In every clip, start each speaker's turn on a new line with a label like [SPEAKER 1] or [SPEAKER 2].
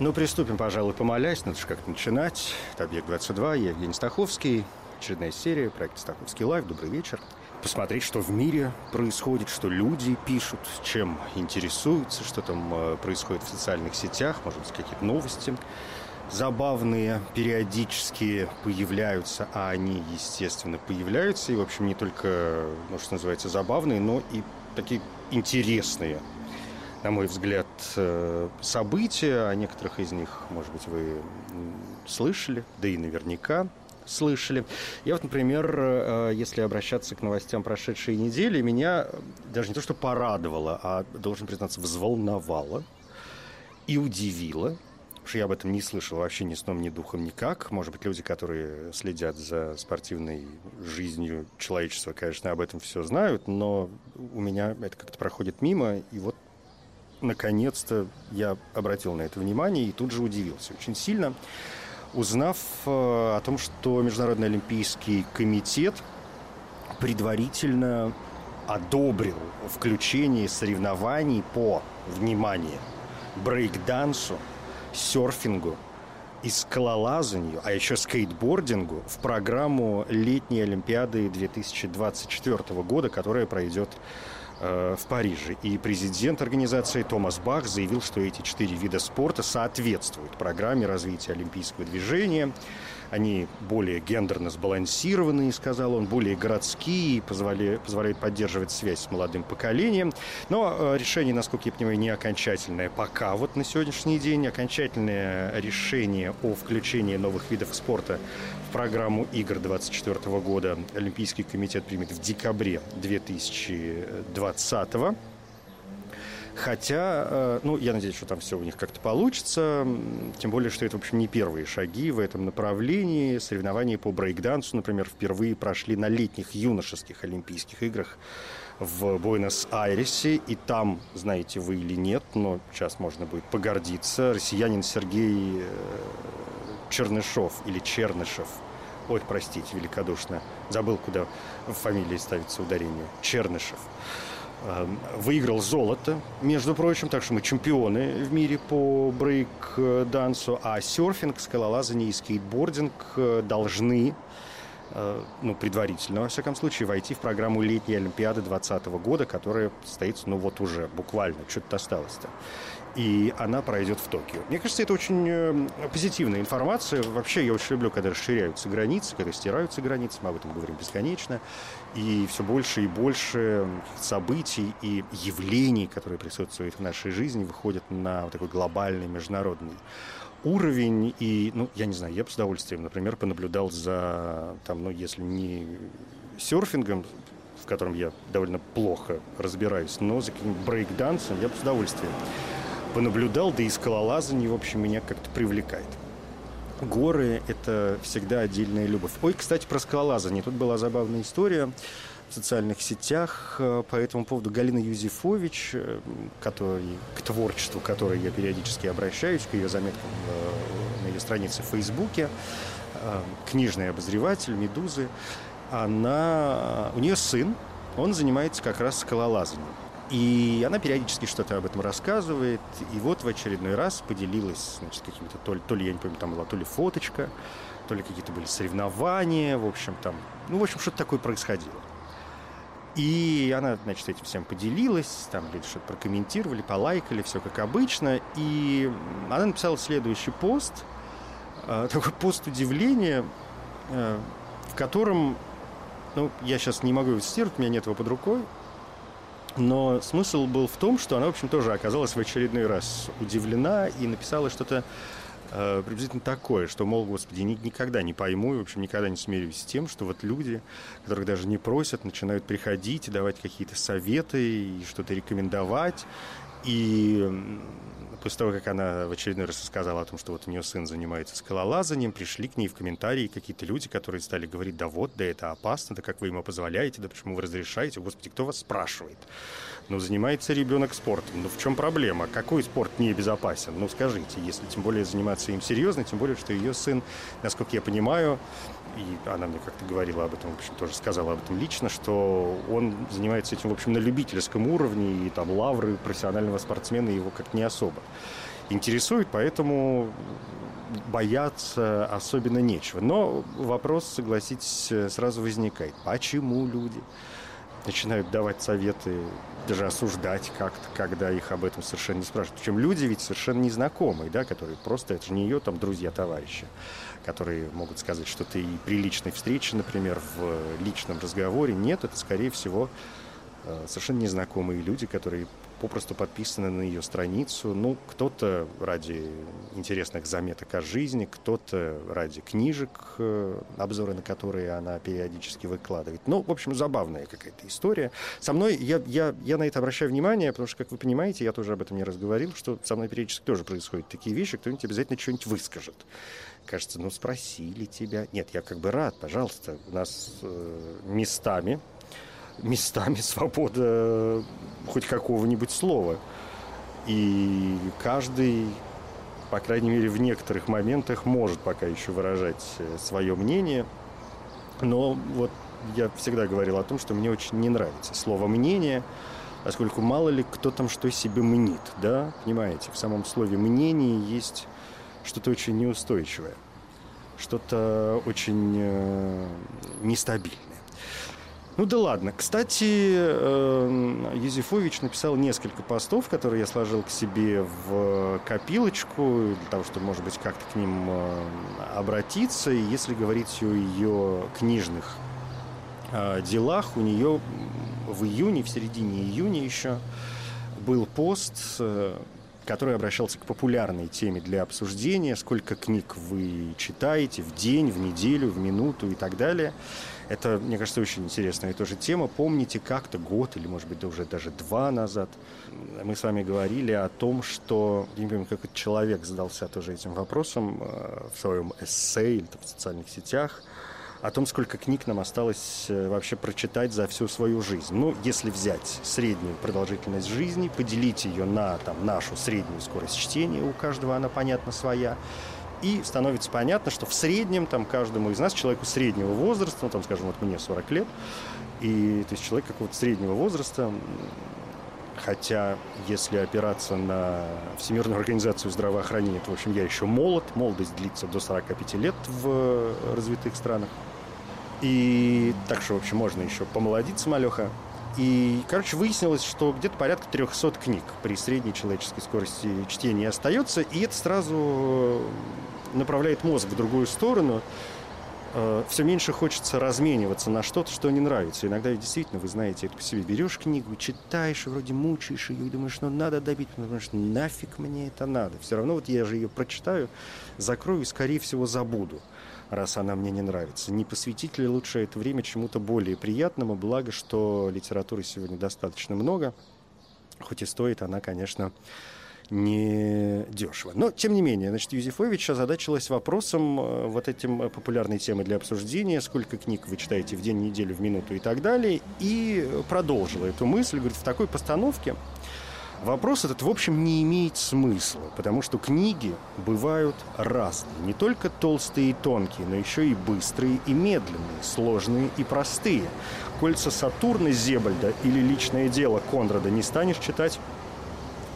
[SPEAKER 1] Ну, приступим, пожалуй, помолясь. Надо же как-то начинать. Это «Объект-22», я Евгений Стаховский. Очередная серия, проект «Стаховский live». Добрый вечер. Посмотреть, что в мире происходит, что люди пишут, чем интересуются, что там э, происходит в социальных сетях, может быть, какие-то новости забавные периодически появляются, а они, естественно, появляются. И, в общем, не только, ну, что называется, забавные, но и такие интересные на мой взгляд, э, события. О некоторых из них, может быть, вы слышали, да и наверняка слышали. Я вот, например, э, если обращаться к новостям прошедшей недели, меня даже не то, что порадовало, а, должен признаться, взволновало и удивило, что я об этом не слышал вообще ни сном, ни духом никак. Может быть, люди, которые следят за спортивной жизнью человечества, конечно, об этом все знают, но у меня это как-то проходит мимо, и вот наконец-то я обратил на это внимание и тут же удивился очень сильно, узнав э, о том, что Международный олимпийский комитет предварительно одобрил включение соревнований по, внимание, брейкдансу, серфингу и скалолазанию, а еще скейтбордингу в программу летней Олимпиады 2024 года, которая пройдет в Париже. И президент организации Томас Бах заявил, что эти четыре вида спорта соответствуют программе развития олимпийского движения – они более гендерно сбалансированные, сказал он, более городские, позволяют, позволяют поддерживать связь с молодым поколением. Но э, решение, насколько я понимаю, не окончательное пока вот на сегодняшний день. Окончательное решение о включении новых видов спорта программу игр 2024 года Олимпийский комитет примет в декабре 2020 года. Хотя, э, ну, я надеюсь, что там все у них как-то получится. Тем более, что это, в общем, не первые шаги в этом направлении. Соревнования по брейкдансу, например, впервые прошли на летних юношеских Олимпийских играх в Буэнос-Айресе. И там, знаете вы или нет, но сейчас можно будет погордиться, россиянин Сергей э, Чернышов или Чернышев – Ой, простите, великодушно. Забыл, куда в фамилии ставится ударение. Чернышев. Эм, выиграл золото, между прочим, так что мы чемпионы в мире по брейк-дансу, а серфинг, скалолазание и скейтбординг э, должны э, ну, предварительно, во всяком случае, войти в программу летней Олимпиады 2020 года, которая состоится, ну, вот уже, буквально, что-то осталось-то и она пройдет в Токио. Мне кажется, это очень э, позитивная информация. Вообще, я очень люблю, когда расширяются границы, когда стираются границы, мы об этом говорим бесконечно, и все больше и больше событий и явлений, которые присутствуют в нашей жизни, выходят на вот такой глобальный международный уровень. И, ну, я не знаю, я бы с удовольствием, например, понаблюдал за, там, ну, если не серфингом, в котором я довольно плохо разбираюсь, но за каким-нибудь брейк-дансом я бы с удовольствием понаблюдал, да и скалолазание, в общем, меня как-то привлекает. Горы – это всегда отдельная любовь. Ой, кстати, про скалолазание. Тут была забавная история в социальных сетях э, по этому поводу. Галина Юзефович, э, который, к творчеству которой я периодически обращаюсь, к ее заметкам э, на ее странице в Фейсбуке, книжный обозреватель «Медузы», она, у нее сын, он занимается как раз скалолазанием. И она периодически что-то об этом рассказывает. И вот в очередной раз поделилась, значит, какими-то, то ли, то ли, я не помню, там была то ли фоточка, то ли какие-то были соревнования, в общем, там, ну, в общем, что-то такое происходило. И она, значит, этим всем поделилась, там люди что-то прокомментировали, полайкали, все как обычно. И она написала следующий пост, э, такой пост удивления, э, в котором, ну, я сейчас не могу его цитировать, у меня нет его под рукой, но смысл был в том, что она, в общем, тоже оказалась в очередной раз удивлена и написала что-то э, приблизительно такое, что, мол, господи, ни, никогда не пойму и, в общем, никогда не смирюсь с тем, что вот люди, которых даже не просят, начинают приходить и давать какие-то советы и что-то рекомендовать. И после того, как она в очередной раз рассказала о том, что вот у нее сын занимается скалолазанием, пришли к ней в комментарии какие-то люди, которые стали говорить, да вот, да это опасно, да как вы ему позволяете, да почему вы разрешаете, господи, кто вас спрашивает? Ну, занимается ребенок спортом, ну в чем проблема? Какой спорт не безопасен? Ну, скажите, если тем более заниматься им серьезно, тем более, что ее сын, насколько я понимаю, и она мне как-то говорила об этом, в общем, тоже сказала об этом лично, что он занимается этим, в общем, на любительском уровне, и там лавры профессионального спортсмена его как не особо интересуют, поэтому бояться особенно нечего. Но вопрос, согласитесь, сразу возникает. Почему люди начинают давать советы, даже осуждать как-то, когда их об этом совершенно не спрашивают. Причем люди ведь совершенно незнакомые, да, которые просто, это же не ее там друзья, товарищи которые могут сказать что-то и при личной встрече, например, в личном разговоре. Нет, это, скорее всего, э, совершенно незнакомые люди, которые попросту подписаны на ее страницу. Ну, кто-то ради интересных заметок о жизни, кто-то ради книжек, э, обзоры на которые она периодически выкладывает. Ну, в общем, забавная какая-то история. Со мной, я, я, я на это обращаю внимание, потому что, как вы понимаете, я тоже об этом не раз говорил, что со мной периодически тоже происходят такие вещи, кто-нибудь обязательно что-нибудь выскажет. Кажется, ну, спросили тебя. Нет, я как бы рад, пожалуйста. У нас э, местами местами свобода хоть какого-нибудь слова. И каждый, по крайней мере, в некоторых моментах может пока еще выражать э, свое мнение. Но вот я всегда говорил о том, что мне очень не нравится слово «мнение», поскольку мало ли кто там что себе мнит, да, понимаете, в самом слове «мнение» есть что-то очень неустойчивое, что-то очень э, нестабильное. Ну да ладно. Кстати, э, Юзефович написал несколько постов, которые я сложил к себе в копилочку, для того, чтобы, может быть, как-то к ним э, обратиться. И если говорить о ее книжных э, делах, у нее в июне, в середине июня еще был пост, который обращался к популярной теме для обсуждения, сколько книг вы читаете в день, в неделю, в минуту и так далее. Это, мне кажется, очень интересная тоже тема. Помните, как-то год или, может быть, уже даже два назад мы с вами говорили о том, что, не помню, какой человек задался тоже этим вопросом э, в своем эссе или в социальных сетях, о том, сколько книг нам осталось э, вообще прочитать за всю свою жизнь. Ну, если взять среднюю продолжительность жизни, поделить ее на там, нашу среднюю скорость чтения, у каждого она, понятно, своя, и становится понятно, что в среднем там каждому из нас, человеку среднего возраста, ну там, скажем, вот мне 40 лет, и то есть человек какого-то среднего возраста, хотя если опираться на Всемирную организацию здравоохранения, то, в общем, я еще молод, молодость длится до 45 лет в развитых странах. И так что, в общем, можно еще помолодиться, малеха. И, короче, выяснилось, что где-то порядка 300 книг при средней человеческой скорости чтения остается, и это сразу направляет мозг в другую сторону. Э, Все меньше хочется размениваться на что-то, что не нравится. Иногда действительно, вы знаете, это по себе берешь книгу, читаешь, вроде мучаешь ее, и думаешь, ну надо добить, потому что нафиг мне это надо. Все равно вот я же ее прочитаю, закрою и, скорее всего, забуду раз она мне не нравится. Не посвятить ли лучше это время чему-то более приятному, благо, что литературы сегодня достаточно много, хоть и стоит она, конечно, не дешево. Но, тем не менее, значит, Юзефович озадачилась вопросом э, вот этим э, популярной темы для обсуждения, сколько книг вы читаете в день, неделю, в минуту и так далее, и продолжила эту мысль, говорит, в такой постановке Вопрос этот, в общем, не имеет смысла, потому что книги бывают разные. Не только толстые и тонкие, но еще и быстрые и медленные, сложные и простые. Кольца Сатурна Зебальда или личное дело Конрада не станешь читать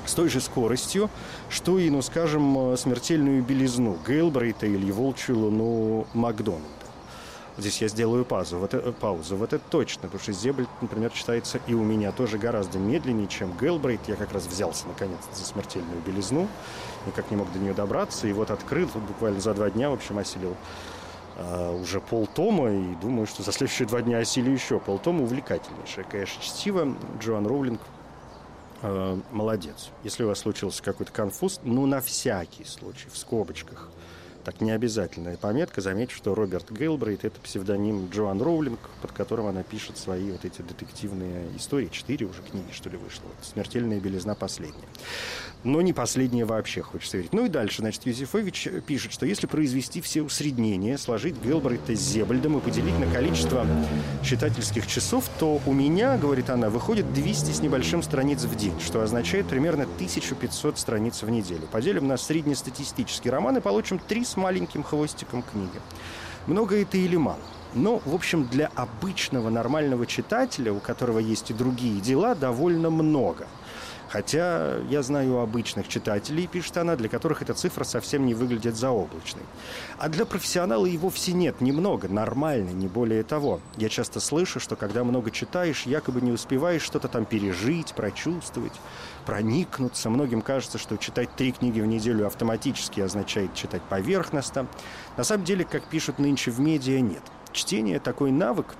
[SPEAKER 1] с той же скоростью, что и, ну, скажем, смертельную белизну Гейлбрейта или волчью луну Макдональда. Здесь я сделаю паузу. Вот, э, паузу. Вот это точно, потому что Зебель, например, читается и у меня тоже гораздо медленнее, чем Гелбрейт. Я как раз взялся, наконец, за смертельную белизну, никак не мог до нее добраться, и вот открыл, буквально за два дня, в общем, осилил Uh, уже полтома, и думаю, что за следующие два дня осилю еще полтома. Увлекательнейшее, конечно, чтиво. Джоан Роулинг uh, молодец. Если у вас случился какой-то конфуз, ну, на всякий случай, в скобочках – Так, необязательная пометка. Заметьте, что Роберт Гейлбрейт – это псевдоним Джоан Роулинг, под которым она пишет свои вот эти детективные истории. Четыре уже книги, что ли, вышло. Вот «Смертельная белизна» последняя. Но не последняя вообще, хочется верить. Ну и дальше, значит, Юзефович пишет, что если произвести все усреднения, сложить Гелбрейта с Зебальдом и поделить на количество читательских часов, то у меня, говорит она, выходит 200 с небольшим страниц в день, что означает примерно 1500 страниц в неделю. Поделим на среднестатистический роман и получим три с маленьким хвостиком книги. Много это или мало? Но, в общем, для обычного нормального читателя, у которого есть и другие дела, довольно много – Хотя я знаю обычных читателей, пишет она, для которых эта цифра совсем не выглядит заоблачной. А для профессионала и вовсе нет, немного, нормально, не более того. Я часто слышу, что когда много читаешь, якобы не успеваешь что-то там пережить, прочувствовать, проникнуться. Многим кажется, что читать три книги в неделю автоматически означает читать поверхностно. На самом деле, как пишут нынче в медиа, нет. Чтение – такой навык,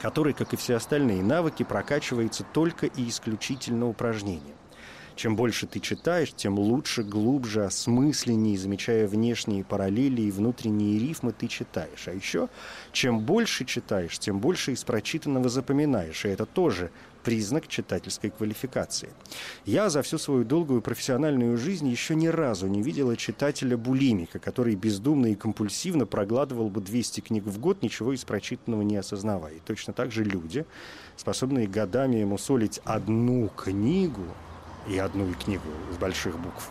[SPEAKER 1] который, как и все остальные навыки, прокачивается только и исключительно упражнением. Чем больше ты читаешь, тем лучше, глубже, осмысленнее, замечая внешние параллели и внутренние рифмы ты читаешь. А еще, чем больше читаешь, тем больше из прочитанного запоминаешь. И это тоже признак читательской квалификации. Я за всю свою долгую профессиональную жизнь еще ни разу не видела читателя-булимика, который бездумно и компульсивно прогладывал бы 200 книг в год, ничего из прочитанного не осознавая. И точно так же люди, способные годами ему солить одну книгу, и одну книгу с больших букв,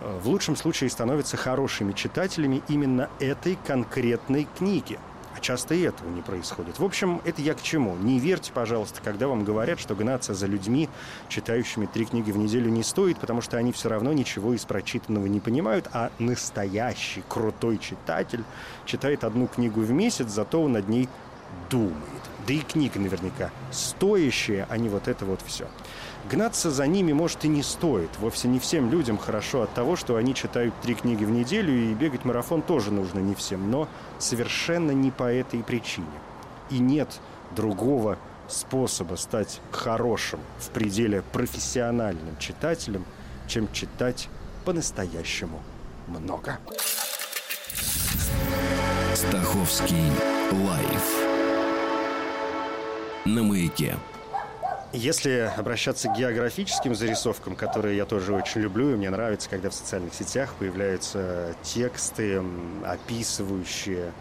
[SPEAKER 1] э, в лучшем случае становятся хорошими читателями именно этой конкретной книги. А часто и этого не происходит. В общем, это я к чему? Не верьте, пожалуйста, когда вам говорят, что гнаться за людьми, читающими три книги в неделю, не стоит, потому что они все равно ничего из прочитанного не понимают, а настоящий крутой читатель читает одну книгу в месяц, зато он над ней думает. Да и книга наверняка стоящая, а не вот это вот все. Гнаться за ними, может, и не стоит. Вовсе не всем людям хорошо от того, что они читают три книги в неделю, и бегать марафон тоже нужно не всем. Но совершенно не по этой причине. И нет другого способа стать хорошим, в пределе профессиональным читателем, чем читать по-настоящему много.
[SPEAKER 2] Стаховский лайф на маяке.
[SPEAKER 1] Если обращаться к географическим зарисовкам, которые я тоже очень люблю, и мне нравится, когда в социальных сетях появляются тексты, описывающие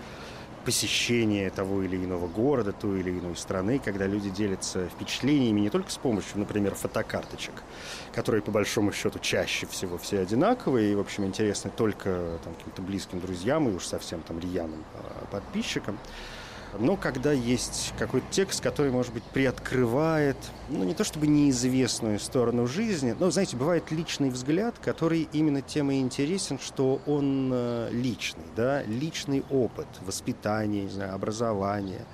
[SPEAKER 1] посещение того или иного города, той или иной страны, когда люди делятся впечатлениями не только с помощью, например, фотокарточек, которые, по большому счету, чаще всего все одинаковые и, в общем, интересны только там, каким-то близким друзьям и уж совсем там рьяным а, подписчикам, но когда есть какой-то текст, который, может быть, приоткрывает, ну, не то чтобы неизвестную сторону жизни, но, знаете, бывает личный взгляд, который именно тем и интересен, что он э, личный, да, личный опыт, воспитание, не знаю, образование,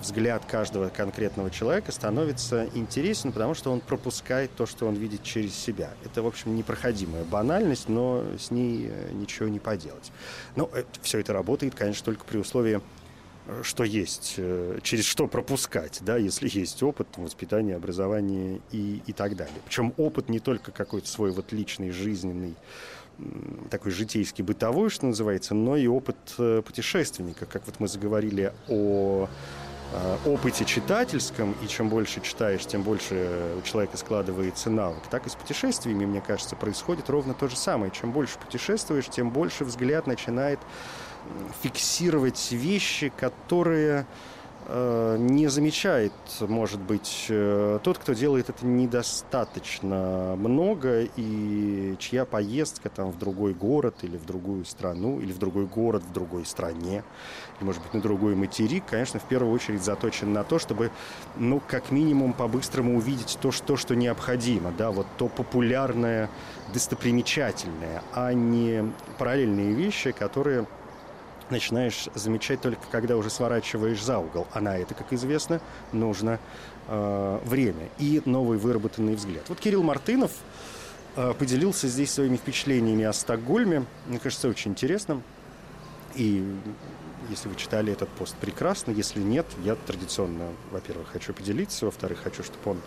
[SPEAKER 1] взгляд каждого конкретного человека становится интересен, потому что он пропускает то, что он видит через себя. Это, в общем, непроходимая банальность, но с ней э, ничего не поделать. Но это, все это работает, конечно, только при условии что есть, э, через что пропускать, да, если есть опыт воспитания, образования и, и так далее. Причем опыт не только какой-то свой вот личный, жизненный, такой житейский, бытовой, что называется, но и опыт э, путешественника. Как вот мы заговорили о э, опыте читательском, и чем больше читаешь, тем больше у человека складывается навык. Так и с путешествиями, мне кажется, происходит ровно то же самое. Чем больше путешествуешь, тем больше взгляд начинает фиксировать вещи, которые э, не замечает, может быть, э, тот, кто делает это недостаточно много, и чья поездка там в другой город или в другую страну, или в другой город в другой стране, или, может быть, на другой материк, конечно, в первую очередь заточен на то, чтобы, ну, как минимум, по-быстрому увидеть то, что, что необходимо, да, вот то популярное, достопримечательное, а не параллельные вещи, которые начинаешь замечать только когда уже сворачиваешь за угол. А на это, как известно, нужно э, время и новый выработанный взгляд. Вот Кирилл Мартынов э, поделился здесь своими впечатлениями о Стокгольме. Мне кажется, очень интересным. И если вы читали этот пост, прекрасно. Если нет, я традиционно, во-первых, хочу поделиться, во-вторых, хочу, чтобы он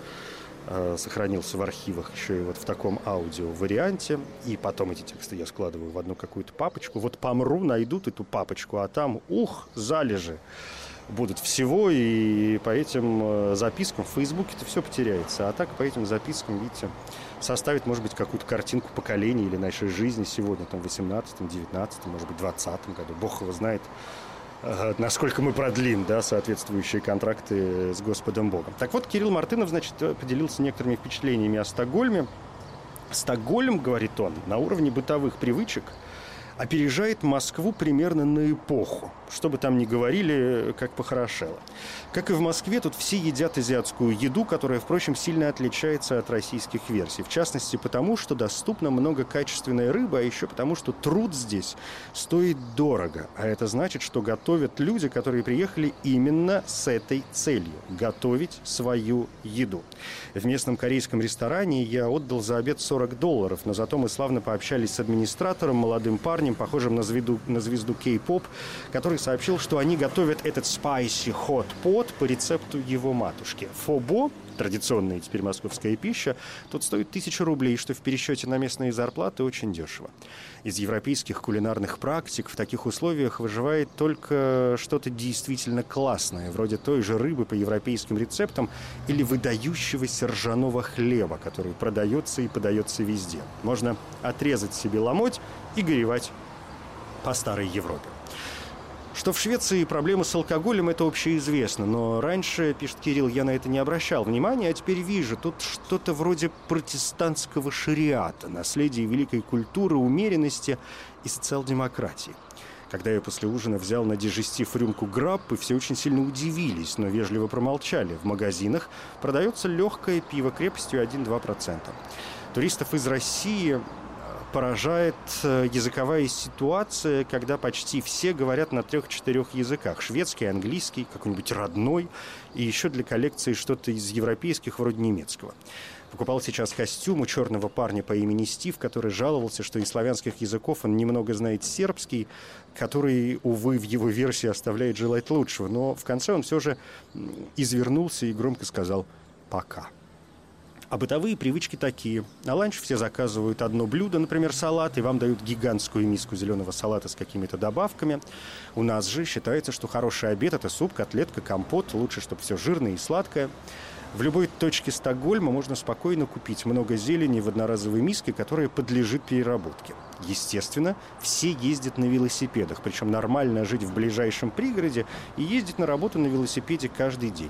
[SPEAKER 1] сохранился в архивах еще и вот в таком аудио-варианте. И потом эти тексты я складываю в одну какую-то папочку. Вот помру, найдут эту папочку, а там, ух, залежи будут всего, и по этим э, запискам в Фейсбуке это все потеряется. А так по этим запискам, видите, составить, может быть, какую-то картинку поколения или нашей жизни сегодня, там, в 18 19 может быть, 20 году. Бог его знает, э, насколько мы продлим, да, соответствующие контракты с Господом Богом. Так вот, Кирилл Мартынов, значит, поделился некоторыми впечатлениями о Стокгольме. Стокгольм, говорит он, на уровне бытовых привычек опережает Москву примерно на эпоху что бы там ни говорили, как похорошело. Как и в Москве, тут все едят азиатскую еду, которая, впрочем, сильно отличается от российских версий. В частности, потому, что доступно много качественной рыбы, а еще потому, что труд здесь стоит дорого. А это значит, что готовят люди, которые приехали именно с этой целью – готовить свою еду. В местном корейском ресторане я отдал за обед 40 долларов, но зато мы славно пообщались с администратором, молодым парнем, похожим на звезду, на звезду кей-поп, который сообщил, что они готовят этот pot по рецепту его матушки. Фобо, традиционная теперь московская пища, тут стоит тысячу рублей, что в пересчете на местные зарплаты очень дешево. Из европейских кулинарных практик в таких условиях выживает только что-то действительно классное, вроде той же рыбы по европейским рецептам или выдающегося ржаного хлеба, который продается и подается везде. Можно отрезать себе ломоть и горевать по старой Европе. Что в Швеции проблемы с алкоголем, это общеизвестно. Но раньше, пишет Кирилл, я на это не обращал внимания, а теперь вижу, тут что-то вроде протестантского шариата, наследие великой культуры, умеренности и социал-демократии. Когда я после ужина взял на дежестив рюмку граппы, все очень сильно удивились, но вежливо промолчали. В магазинах продается легкое пиво крепостью 1-2%. Туристов из России поражает э, языковая ситуация, когда почти все говорят на трех-четырех языках. Шведский, английский, какой-нибудь родной, и еще для коллекции что-то из европейских, вроде немецкого. Покупал сейчас костюм у черного парня по имени Стив, который жаловался, что из славянских языков он немного знает сербский, который, увы, в его версии оставляет желать лучшего. Но в конце он все же извернулся и громко сказал «пока». А бытовые привычки такие. На ланч все заказывают одно блюдо, например, салат, и вам дают гигантскую миску зеленого салата с какими-то добавками. У нас же считается, что хороший обед – это суп, котлетка, компот. Лучше, чтобы все жирное и сладкое. В любой точке Стокгольма можно спокойно купить много зелени в одноразовой миске, которая подлежит переработке. Естественно, все ездят на велосипедах, причем нормально жить в ближайшем пригороде и ездить на работу на велосипеде каждый день.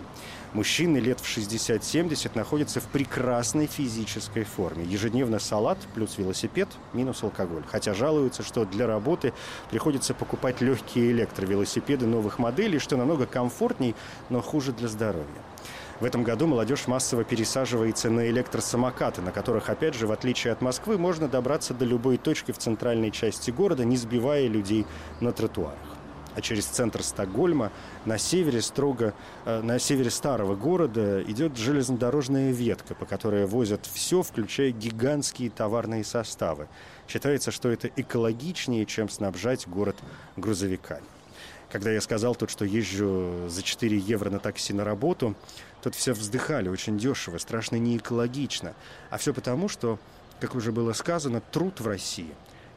[SPEAKER 1] Мужчины лет в 60-70 находятся в прекрасной физической форме. Ежедневно салат плюс велосипед минус алкоголь. Хотя жалуются, что для работы приходится покупать легкие электровелосипеды новых моделей, что намного комфортней, но хуже для здоровья. В этом году молодежь массово пересаживается на электросамокаты, на которых, опять же, в отличие от Москвы, можно добраться до любой точки в центральной части города, не сбивая людей на тротуарах. А через центр Стокгольма на севере строго, э, на севере старого города идет железнодорожная ветка, по которой возят все, включая гигантские товарные составы. Считается, что это экологичнее, чем снабжать город грузовиками. Когда я сказал тут, что езжу за 4 евро на такси на работу, Тут все вздыхали, очень дешево, страшно не экологично. А все потому, что, как уже было сказано, труд в России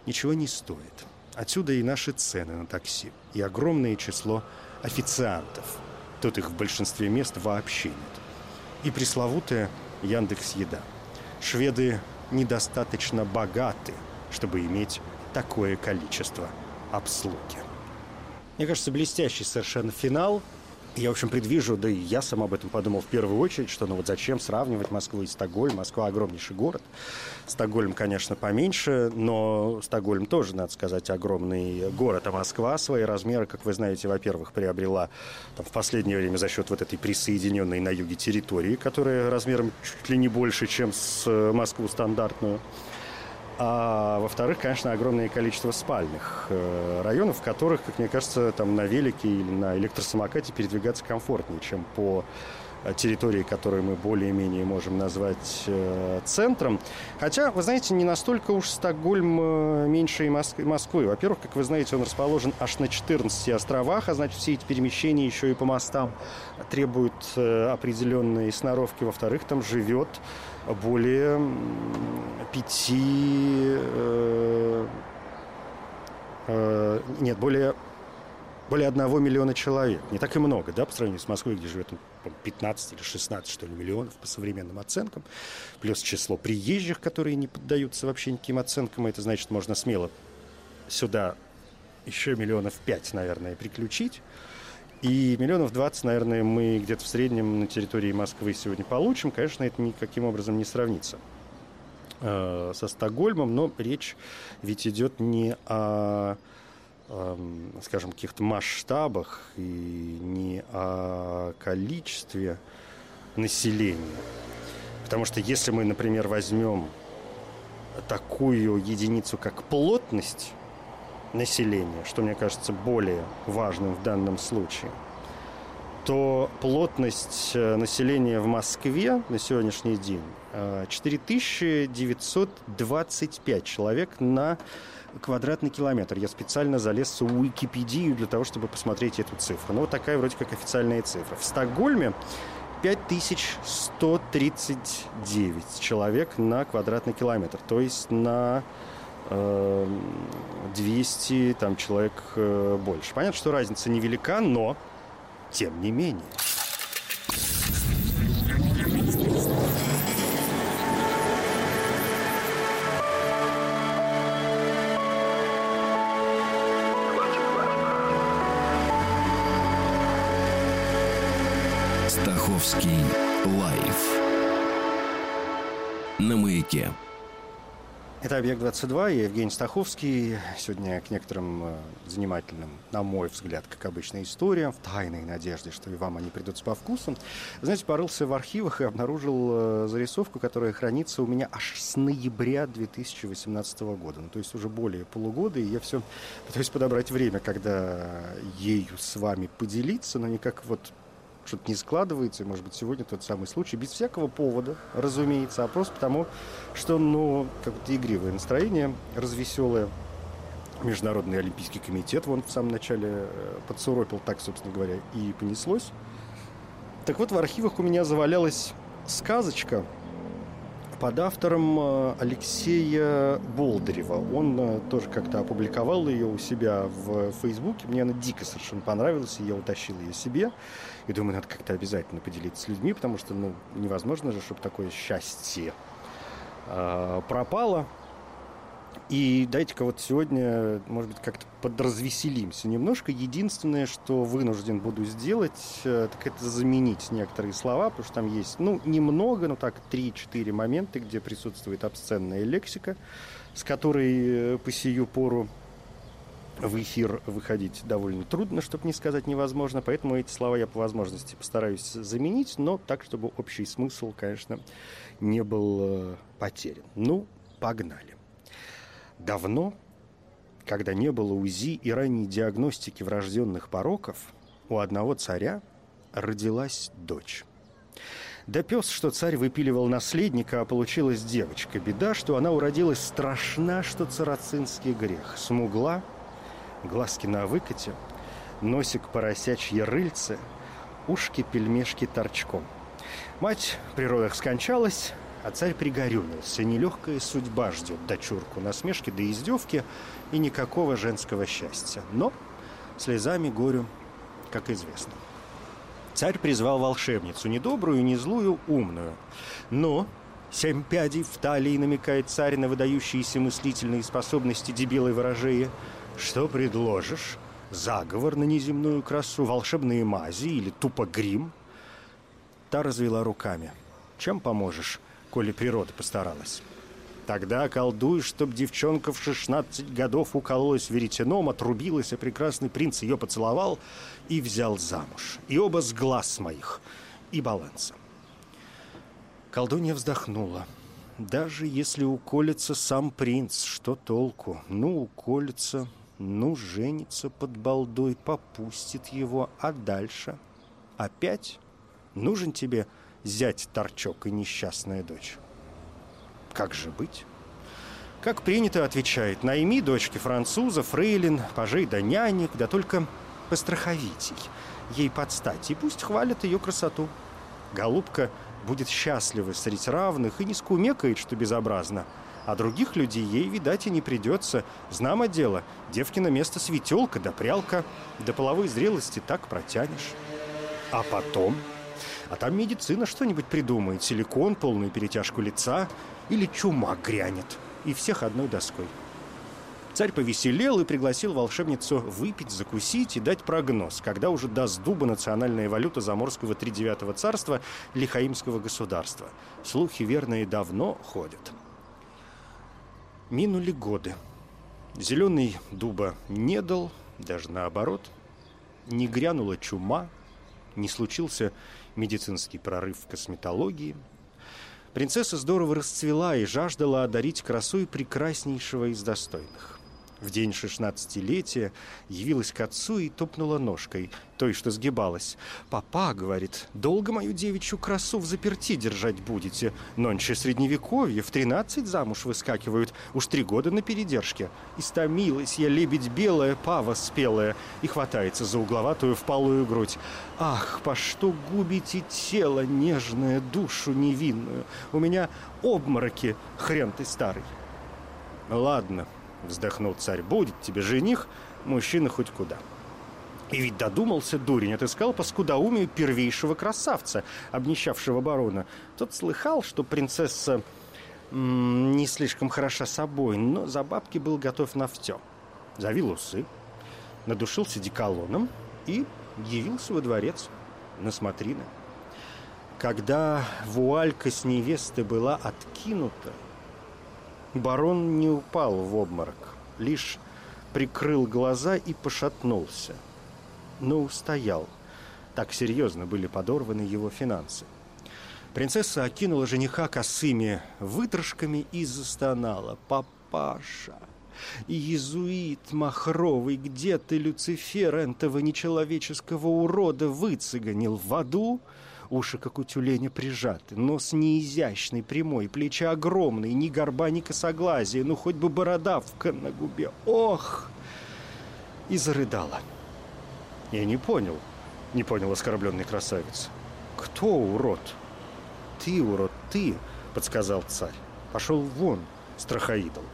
[SPEAKER 1] ничего не стоит. Отсюда и наши цены на такси, и огромное число официантов. Тут их в большинстве мест вообще нет. И пресловутая Яндекс Еда. Шведы недостаточно богаты, чтобы иметь такое количество обслуги. Мне кажется, блестящий совершенно финал – я, в общем, предвижу, да и я сам об этом подумал в первую очередь, что ну вот зачем сравнивать Москву и Стокгольм. Москва огромнейший город. Стокгольм, конечно, поменьше, но Стокгольм тоже, надо сказать, огромный город. А Москва свои размеры, как вы знаете, во-первых, приобрела там, в последнее время за счет вот этой присоединенной на юге территории, которая размером чуть ли не больше, чем с э, Москву стандартную. А во-вторых, конечно, огромное количество спальных э, районов, в которых, как мне кажется, там на велике или на электросамокате передвигаться комфортнее, чем по территории, которые мы более-менее можем назвать э, центром. Хотя, вы знаете, не настолько уж Стокгольм э, меньше и Москвы. Во-первых, как вы знаете, он расположен аж на 14 островах, а значит, все эти перемещения еще и по мостам требуют э, определенной сноровки. Во-вторых, там живет более пяти... Э, э, нет, более более одного миллиона человек. Не так и много, да, по сравнению с Москвой, где живет 15 ну, или 16, что ли, миллионов по современным оценкам. Плюс число приезжих, которые не поддаются вообще никаким оценкам. Это значит, можно смело сюда еще миллионов 5, наверное, приключить. И миллионов 20, наверное, мы где-то в среднем на территории Москвы сегодня получим. Конечно, это никаким образом не сравнится э, со Стокгольмом, но речь ведь идет не о скажем, каких-то масштабах и не о количестве населения. Потому что если мы, например, возьмем такую единицу, как плотность населения, что мне кажется более важным в данном случае, то плотность э, населения в Москве на сегодняшний день 4925 э, человек на квадратный километр. Я специально залез в Википедию для того, чтобы посмотреть эту цифру. Ну, вот такая вроде как официальная цифра. В Стокгольме 5139 человек на квадратный километр. То есть на 200 э, там, человек э, больше. Понятно, что разница невелика, но тем не менее.
[SPEAKER 2] Стаховский лайф на маяке.
[SPEAKER 1] Это «Объект-22», я Евгений Стаховский. Сегодня к некоторым э, занимательным, на мой взгляд, как обычно, историям, в тайной надежде, что и вам они придутся по вкусу. Знаете, порылся в архивах и обнаружил э, зарисовку, которая хранится у меня аж с ноября 2018 года. Ну, то есть уже более полугода, и я все пытаюсь подобрать время, когда ею с вами поделиться, но никак вот что-то не складывается, и, может быть, сегодня тот самый случай, без всякого повода, разумеется, а просто потому, что, ну, как-то игривое настроение, развеселое. Международный Олимпийский комитет, вон в самом начале э, подсуропил, так, собственно говоря, и понеслось. Так вот, в архивах у меня завалялась сказочка под автором э, Алексея Болдырева. Он э, тоже как-то опубликовал ее у себя в Фейсбуке. Мне она дико совершенно понравилась, и я утащил ее себе. И думаю, надо как-то обязательно поделиться с людьми, потому что ну, невозможно же, чтобы такое счастье э, пропало. И дайте-ка вот сегодня, может быть, как-то подразвеселимся немножко. Единственное, что вынужден буду сделать, э, так это заменить некоторые слова, потому что там есть, ну, немного, но так, 3-4 момента, где присутствует обсценная лексика, с которой э, по сию пору в эфир выходить довольно трудно, чтобы не сказать невозможно, поэтому эти слова я по возможности постараюсь заменить, но так, чтобы общий смысл, конечно, не был э, потерян. Ну, погнали. Давно, когда не было УЗИ и ранней диагностики врожденных пороков, у одного царя родилась дочь. Да пес, что царь выпиливал наследника, а получилась девочка. Беда, что она уродилась страшна, что царацинский грех. Смугла, глазки на выкате, носик поросячьи рыльце, ушки пельмешки торчком. Мать при родах скончалась, а царь пригорюнился. Нелегкая судьба ждет дочурку, насмешки да издевки и никакого женского счастья. Но слезами горю, как известно. Царь призвал волшебницу, не добрую, не злую, умную. Но семь пядей в талии намекает царь на выдающиеся мыслительные способности дебилой ворожея. Что предложишь? Заговор на неземную красу, волшебные мази или тупо грим? Та развела руками. Чем поможешь, коли природа постаралась? Тогда колдуй, чтоб девчонка в 16 годов укололась веретеном, отрубилась, а прекрасный принц ее поцеловал и взял замуж. И оба с глаз моих, и баланса. Колдунья вздохнула. Даже если уколется сам принц, что толку? Ну, уколется, ну, женится под балдой, попустит его, а дальше опять Нужен тебе зять торчок и несчастная дочь. Как же быть? Как принято, отвечает, найми дочки француза, фрейлин, пажей да нянек, да только постраховитей, ей подстать, и пусть хвалят ее красоту. Голубка будет счастлива среди равных и не скумекает, что безобразно. А других людей ей, видать, и не придется. Знамо дело, девкино место светелка да прялка, до половой зрелости так протянешь. А потом а там медицина что-нибудь придумает. Силикон, полную перетяжку лица или чума грянет. И всех одной доской. Царь повеселел и пригласил волшебницу выпить, закусить и дать прогноз, когда уже даст дуба национальная валюта заморского тридевятого царства Лихаимского государства. Слухи верные давно ходят. Минули годы. Зеленый дуба не дал, даже наоборот. Не грянула чума, не случился медицинский прорыв в косметологии. Принцесса здорово расцвела и жаждала одарить красой прекраснейшего из достойных в день шестнадцатилетия явилась к отцу и топнула ножкой, той, что сгибалась. «Папа, — говорит, — долго мою девичью красу в заперти держать будете. Нонче средневековье, в тринадцать замуж выскакивают, уж три года на передержке. Истомилась я, лебедь белая, пава спелая, и хватается за угловатую впалую грудь. Ах, по что губите тело нежное, душу невинную? У меня обмороки, хрен ты старый». «Ладно», Вздохнул царь. Будет тебе жених, мужчина хоть куда. И ведь додумался дурень, отыскал по скудоумию первейшего красавца, обнищавшего барона. Тот слыхал, что принцесса м не слишком хороша собой, но за бабки был готов на все. Завил усы, надушился деколоном и явился во дворец на смотрины. Когда вуалька с невесты была откинута, Барон не упал в обморок, лишь прикрыл глаза и пошатнулся. Но устоял. Так серьезно были подорваны его финансы. Принцесса окинула жениха косыми выдрожками и застонала. «Папаша! Иезуит махровый, где ты, Люцифер, этого нечеловеческого урода выцеганил в аду?» Уши, как у тюленя, прижаты, нос неизящный, прямой, плечи огромные, ни горба, ни косоглазия, ну хоть бы бородавка на губе. Ох! И зарыдала. Я не понял, не понял оскорбленный красавец. Кто урод? Ты, урод, ты, подсказал царь. Пошел вон, страхоидол.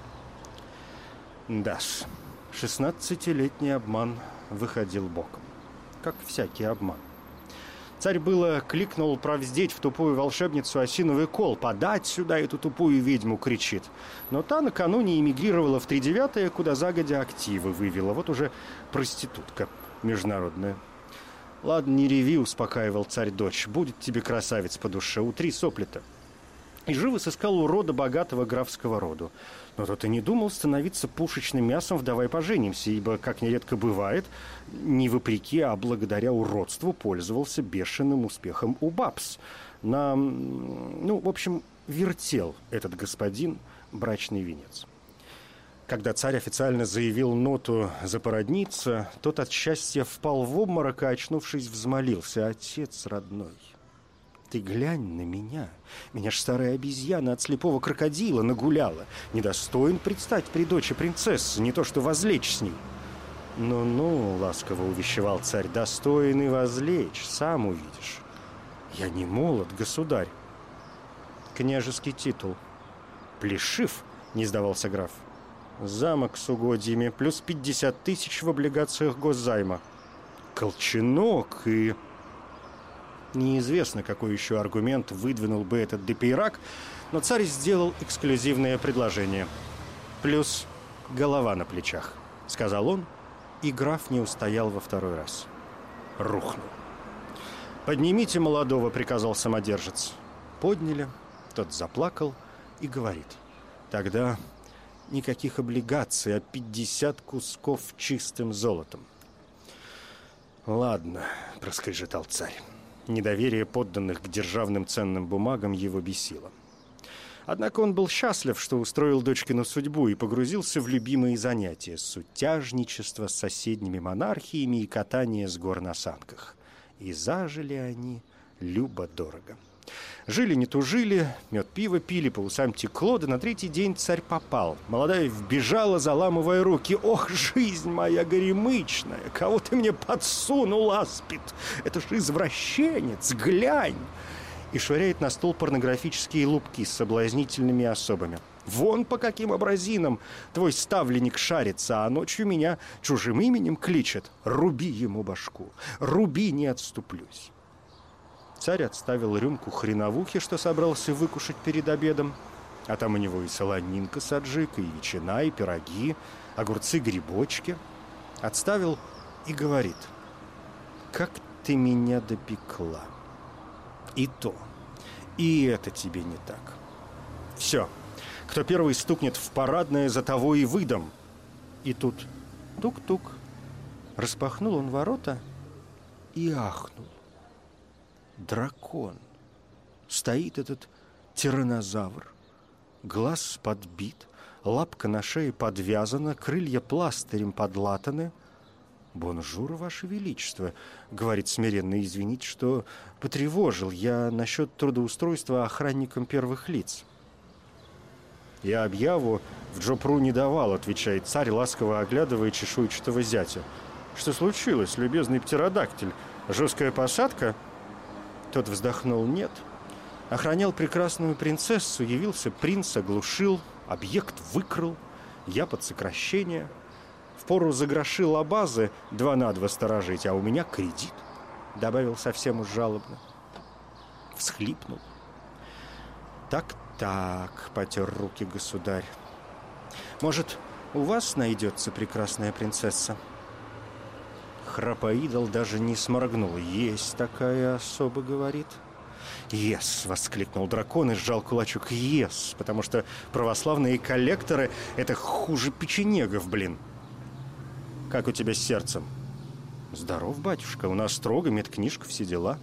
[SPEAKER 1] Даш, шестнадцатилетний обман выходил боком. Как всякий обман. Царь было кликнул провздеть в тупую волшебницу осиновый кол. «Подать сюда эту тупую ведьму!» — кричит. Но та накануне эмигрировала в тридевятое, куда загодя активы вывела. Вот уже проститутка международная. «Ладно, не реви», — успокаивал царь дочь. «Будет тебе красавец по душе. Утри сопли-то». И живо сыскал урода богатого графского роду. Но тот и не думал становиться пушечным мясом в «давай поженимся», ибо, как нередко бывает, не вопреки, а благодаря уродству пользовался бешеным успехом у бабс. На, ну, в общем, вертел этот господин брачный венец. Когда царь официально заявил ноту запородниться, тот от счастья впал в обморок, а, очнувшись, взмолился. «Отец родной, ты глянь на меня. Меня ж старая обезьяна от слепого крокодила нагуляла. Недостоин предстать при дочи принцессы, не то что возлечь с ней. «Ну-ну», — ласково увещевал царь, — «достоин и возлечь, сам увидишь». «Я не молод, государь». «Княжеский титул». «Плешив», — не сдавался граф. «Замок с угодьями, плюс пятьдесят тысяч в облигациях госзайма». «Колченок и...» Неизвестно, какой еще аргумент выдвинул бы этот Депейрак, но царь сделал эксклюзивное предложение. «Плюс голова на плечах», — сказал он, и граф не устоял во второй раз. Рухнул. «Поднимите молодого», — приказал самодержец. Подняли, тот заплакал и говорит. «Тогда никаких облигаций, а пятьдесят кусков чистым золотом». «Ладно», — проскрежетал царь. Недоверие подданных к державным ценным бумагам его бесило. Однако он был счастлив, что устроил дочкину судьбу и погрузился в любимые занятия – сутяжничество с соседними монархиями и катание с гор на санках. И зажили они любо-дорого. Жили не тужили, мед пиво пили, по усам текло, да на третий день царь попал. Молодая вбежала, заламывая руки. «Ох, жизнь моя горемычная! Кого ты мне подсунул, аспид? Это ж извращенец, глянь!» И швыряет на стол порнографические лупки с соблазнительными особами. «Вон по каким образинам твой ставленник шарится, а ночью меня чужим именем кличет. Руби ему башку, руби, не отступлюсь». Царь отставил рюмку хреновухи, что собрался выкушать перед обедом. А там у него и солонинка с аджикой, и ветчина, и пироги, огурцы-грибочки. Отставил и говорит, «Как ты меня допекла!» И то, и это тебе не так. Все, кто первый стукнет в парадное, за того и выдам. И тут тук-тук. Распахнул он ворота и ахнул дракон. Стоит этот тиранозавр. Глаз подбит, лапка на шее подвязана, крылья пластырем подлатаны. «Bonjour, Ваше Величество», — говорит смиренно, — «извините, что потревожил я насчет трудоустройства охранникам первых лиц». «Я объяву в Джопру не давал», — отвечает царь, ласково оглядывая чешуйчатого зятя. «Что случилось, любезный птеродактиль? Жесткая посадка?» Тот вздохнул «нет». Охранял прекрасную принцессу, явился принц, оглушил, объект выкрал, я под сокращение. Впору загроши лабазы два на два сторожить, а у меня кредит, добавил совсем уж жалобно. Всхлипнул. Так-так, потер руки государь. Может, у вас найдется прекрасная принцесса? Храпоидол даже не сморгнул. «Есть такая особа», — говорит. «Ес!» — воскликнул дракон и сжал кулачок. «Ес!» Потому что православные коллекторы — это хуже печенегов, блин. «Как у тебя с сердцем?» «Здоров, батюшка, у нас строго, медкнижка, все дела».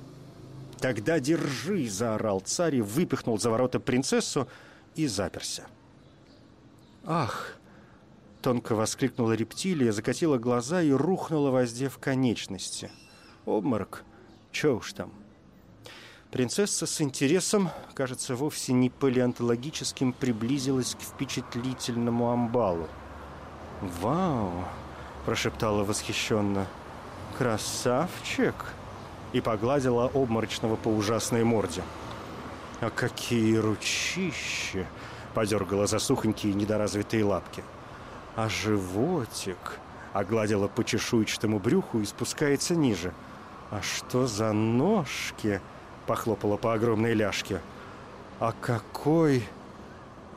[SPEAKER 1] «Тогда держи!» — заорал царь и выпихнул за ворота принцессу и заперся. «Ах!» Тонко воскликнула рептилия, закатила глаза и рухнула, воздев конечности. Обморок. Чё уж там. Принцесса с интересом, кажется, вовсе не палеонтологическим, приблизилась к впечатлительному амбалу. «Вау!» – прошептала восхищенно. «Красавчик!» и погладила обморочного по ужасной морде. «А какие ручища!» – подергала за сухонькие недоразвитые лапки – а животик огладила по чешуйчатому брюху и спускается ниже. А что за ножки? Похлопала по огромной ляжке. А какой...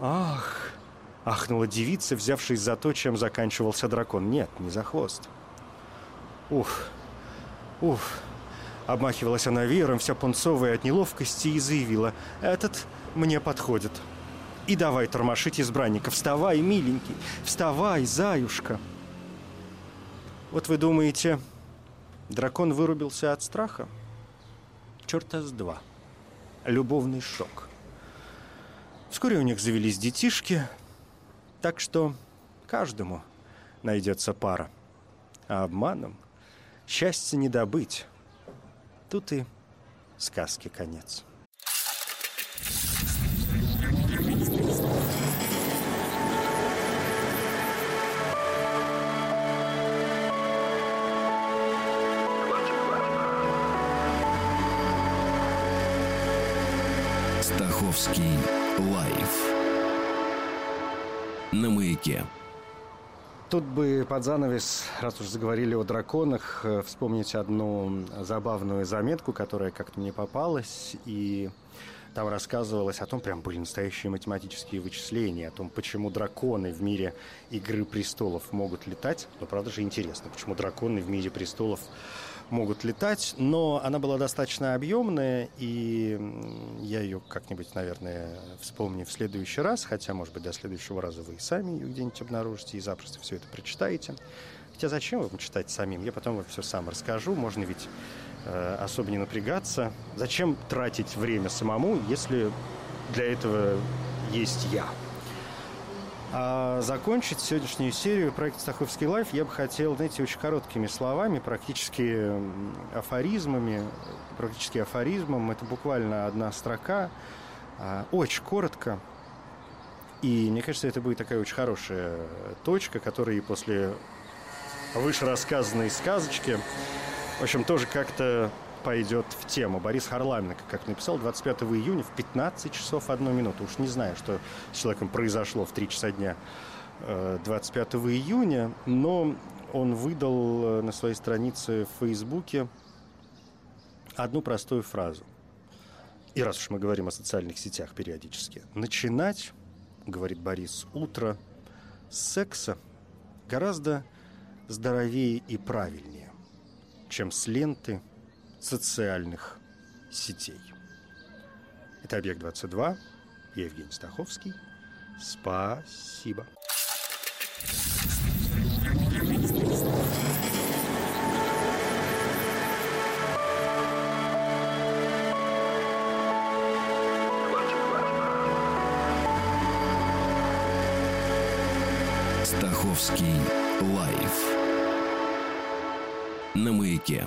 [SPEAKER 1] Ах! Ахнула девица, взявшись за то, чем заканчивался дракон. Нет, не за хвост. Уф, уф. Обмахивалась она веером, вся пунцовая от неловкости, и заявила. Этот мне подходит. И давай тормошить избранника. Вставай, миленький, вставай, заюшка. Вот вы думаете, дракон вырубился от страха? Черта с два. Любовный шок. Вскоре у них завелись детишки, так что каждому найдется пара. А обманом счастья не добыть. Тут и сказки конец.
[SPEAKER 2] Маяке.
[SPEAKER 1] Тут бы под занавес, раз уж заговорили о драконах, э, вспомнить одну забавную заметку, которая как-то мне попалась, и там рассказывалось о том, прям были настоящие математические вычисления, о том, почему драконы в мире Игры престолов могут летать. Но правда же интересно, почему драконы в мире престолов могут летать, но она была достаточно объемная, и я ее как-нибудь, наверное, вспомню в следующий раз, хотя, может быть, до следующего раза вы и сами ее где-нибудь обнаружите и запросто все это прочитаете. Хотя зачем вам читать самим? Я потом вам все сам расскажу. Можно ведь э, особо не напрягаться. Зачем тратить время самому, если для этого есть я? А закончить сегодняшнюю серию проекта «Стаховский лайф» я бы хотел, знаете, очень короткими словами, практически афоризмами, практически афоризмом. Это буквально одна строка, а, очень коротко. И мне кажется, это будет такая очень хорошая точка, которая после выше рассказанной сказочки, в общем, тоже как-то пойдет в тему. Борис Харламенко, как написал, 25 июня в 15 часов 1 минуту. Уж не знаю, что с человеком произошло в 3 часа дня 25 э, июня, но он выдал э, на своей странице в Фейсбуке одну простую фразу. И раз уж мы говорим о социальных сетях периодически. Начинать, говорит Борис, утро с секса гораздо здоровее и правильнее, чем с ленты социальных сетей. Это «Объект-22». Я Евгений Стаховский. Спасибо.
[SPEAKER 2] Стаховский лайф на маяке.